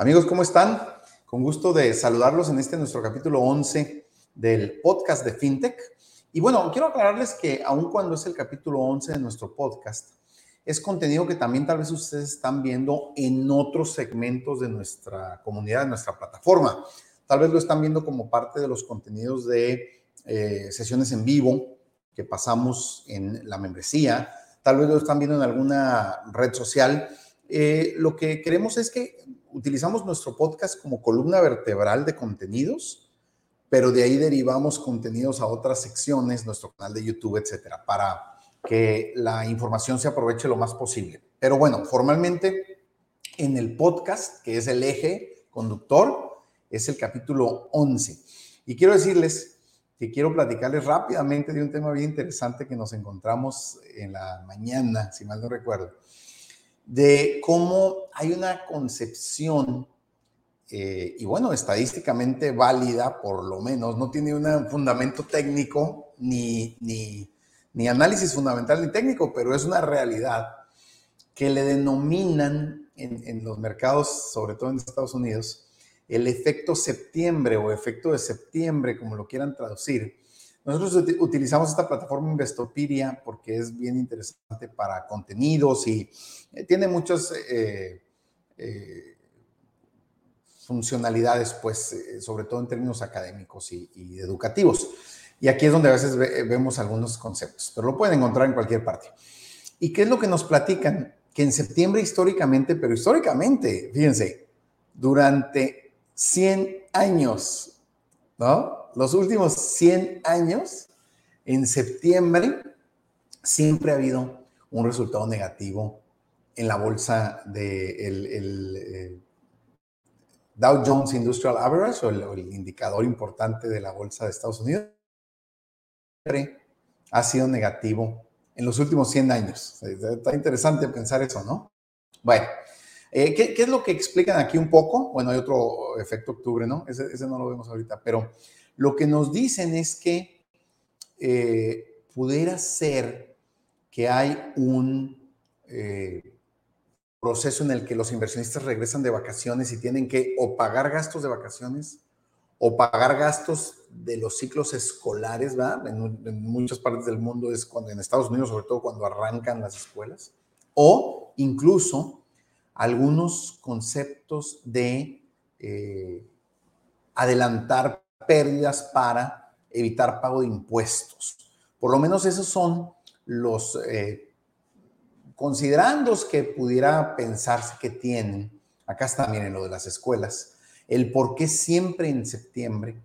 Amigos, ¿cómo están? Con gusto de saludarlos en este nuestro capítulo 11 del podcast de FinTech. Y bueno, quiero aclararles que aun cuando es el capítulo 11 de nuestro podcast, es contenido que también tal vez ustedes están viendo en otros segmentos de nuestra comunidad, de nuestra plataforma. Tal vez lo están viendo como parte de los contenidos de eh, sesiones en vivo que pasamos en la membresía. Tal vez lo están viendo en alguna red social. Eh, lo que queremos es que utilizamos nuestro podcast como columna vertebral de contenidos, pero de ahí derivamos contenidos a otras secciones, nuestro canal de YouTube, etcétera, para que la información se aproveche lo más posible. Pero bueno, formalmente en el podcast, que es el eje conductor, es el capítulo 11. Y quiero decirles que quiero platicarles rápidamente de un tema bien interesante que nos encontramos en la mañana, si mal no recuerdo de cómo hay una concepción, eh, y bueno, estadísticamente válida, por lo menos, no tiene un fundamento técnico ni, ni, análisis fundamental ni técnico, pero es una realidad que le denominan en, en los mercados, sobre todo en Estados Unidos, el efecto septiembre o efecto de septiembre, como lo quieran traducir, nosotros utilizamos esta plataforma Investopedia porque es bien interesante para contenidos y eh, tiene muchas eh, eh, funcionalidades, pues, sobre todo en términos académicos y, educativos. Y aquí es donde a veces vemos algunos conceptos, pero lo pueden encontrar en cualquier parte. ¿Y qué es lo que nos platican? Que en septiembre históricamente, pero históricamente, fíjense, durante 100 años, ¿no? Los últimos 100 años, en septiembre, siempre ha habido un resultado negativo en la bolsa de el, eh, Dow Jones Industrial Average o el, indicador importante de la bolsa de Estados Unidos. Ha sido negativo en los últimos 100 años. Está interesante pensar eso, ¿no? Bueno, eh, ¿qué, es lo que explican aquí un poco? Bueno, hay otro efecto octubre, ¿no? Ese, ese no lo vemos ahorita, pero lo que nos dicen es que eh, pudiera ser que hay un eh, proceso en el que los inversionistas regresan de vacaciones y tienen que o pagar gastos de vacaciones o pagar gastos de los ciclos escolares, ¿verdad? En, muchas partes del mundo es cuando, en Estados Unidos, sobre todo cuando arrancan las escuelas, o incluso algunos conceptos de eh, adelantar pérdidas para evitar pago de impuestos. Por lo menos esos son los eh, considerandos que pudiera pensarse que tienen. Acá está, miren, lo de las escuelas. El por qué siempre en septiembre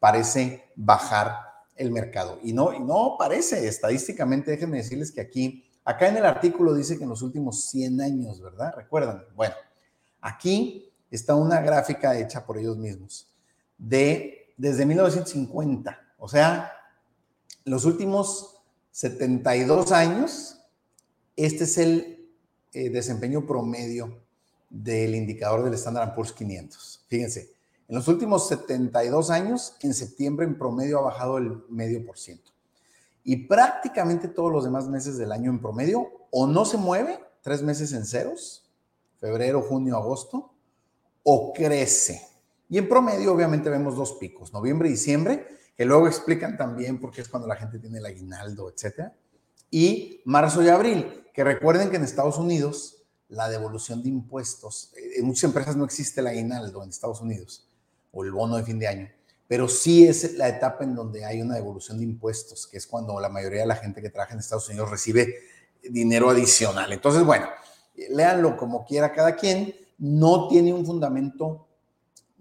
parece bajar el mercado. Y no, no parece, estadísticamente, déjenme decirles que aquí, acá en el artículo dice que en los últimos 100 años, ¿verdad? Recuerdan. Bueno, aquí está una gráfica hecha por ellos mismos de desde 1950. O sea, los últimos 72 años, este es el eh, desempeño promedio del indicador del Standard Poor's 500. Fíjense, en los últimos 72 años, en septiembre en promedio ha bajado el medio por ciento. Y prácticamente todos los demás meses del año en promedio o no se mueve, tres meses en ceros, febrero, junio, agosto, o crece. Y en promedio, obviamente, vemos dos picos, noviembre y diciembre, que luego explican también por qué es cuando la gente tiene el aguinaldo, etcétera. Y marzo y abril, que recuerden que en Estados Unidos la devolución de impuestos, eh, en muchas empresas no existe el aguinaldo en Estados Unidos o el bono de fin de año, pero sí es la etapa en donde hay una devolución de impuestos, que es cuando la mayoría de la gente que trabaja en Estados Unidos recibe dinero adicional. Entonces, bueno, léanlo como quiera cada quien, no tiene un fundamento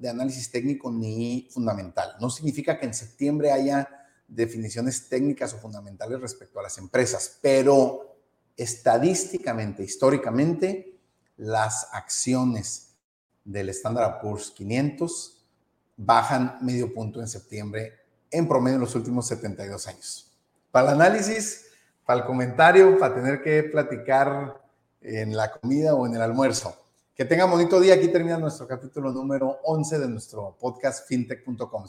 de análisis técnico ni fundamental. No significa que en septiembre haya definiciones técnicas o fundamentales respecto a las empresas, pero estadísticamente, históricamente, las acciones del Standard Poor's 500 bajan medio punto en septiembre en promedio en los últimos 72 años. Para el análisis, para el comentario, para tener que platicar en la comida o en el almuerzo. Que tengan bonito día. Aquí termina nuestro capítulo número 11 de nuestro podcast fintech.com.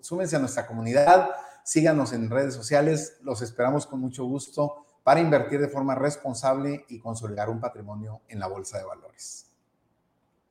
Súmense a nuestra comunidad, síganos en redes sociales. Los esperamos con mucho gusto para invertir de forma responsable y consolidar un patrimonio en la bolsa de valores.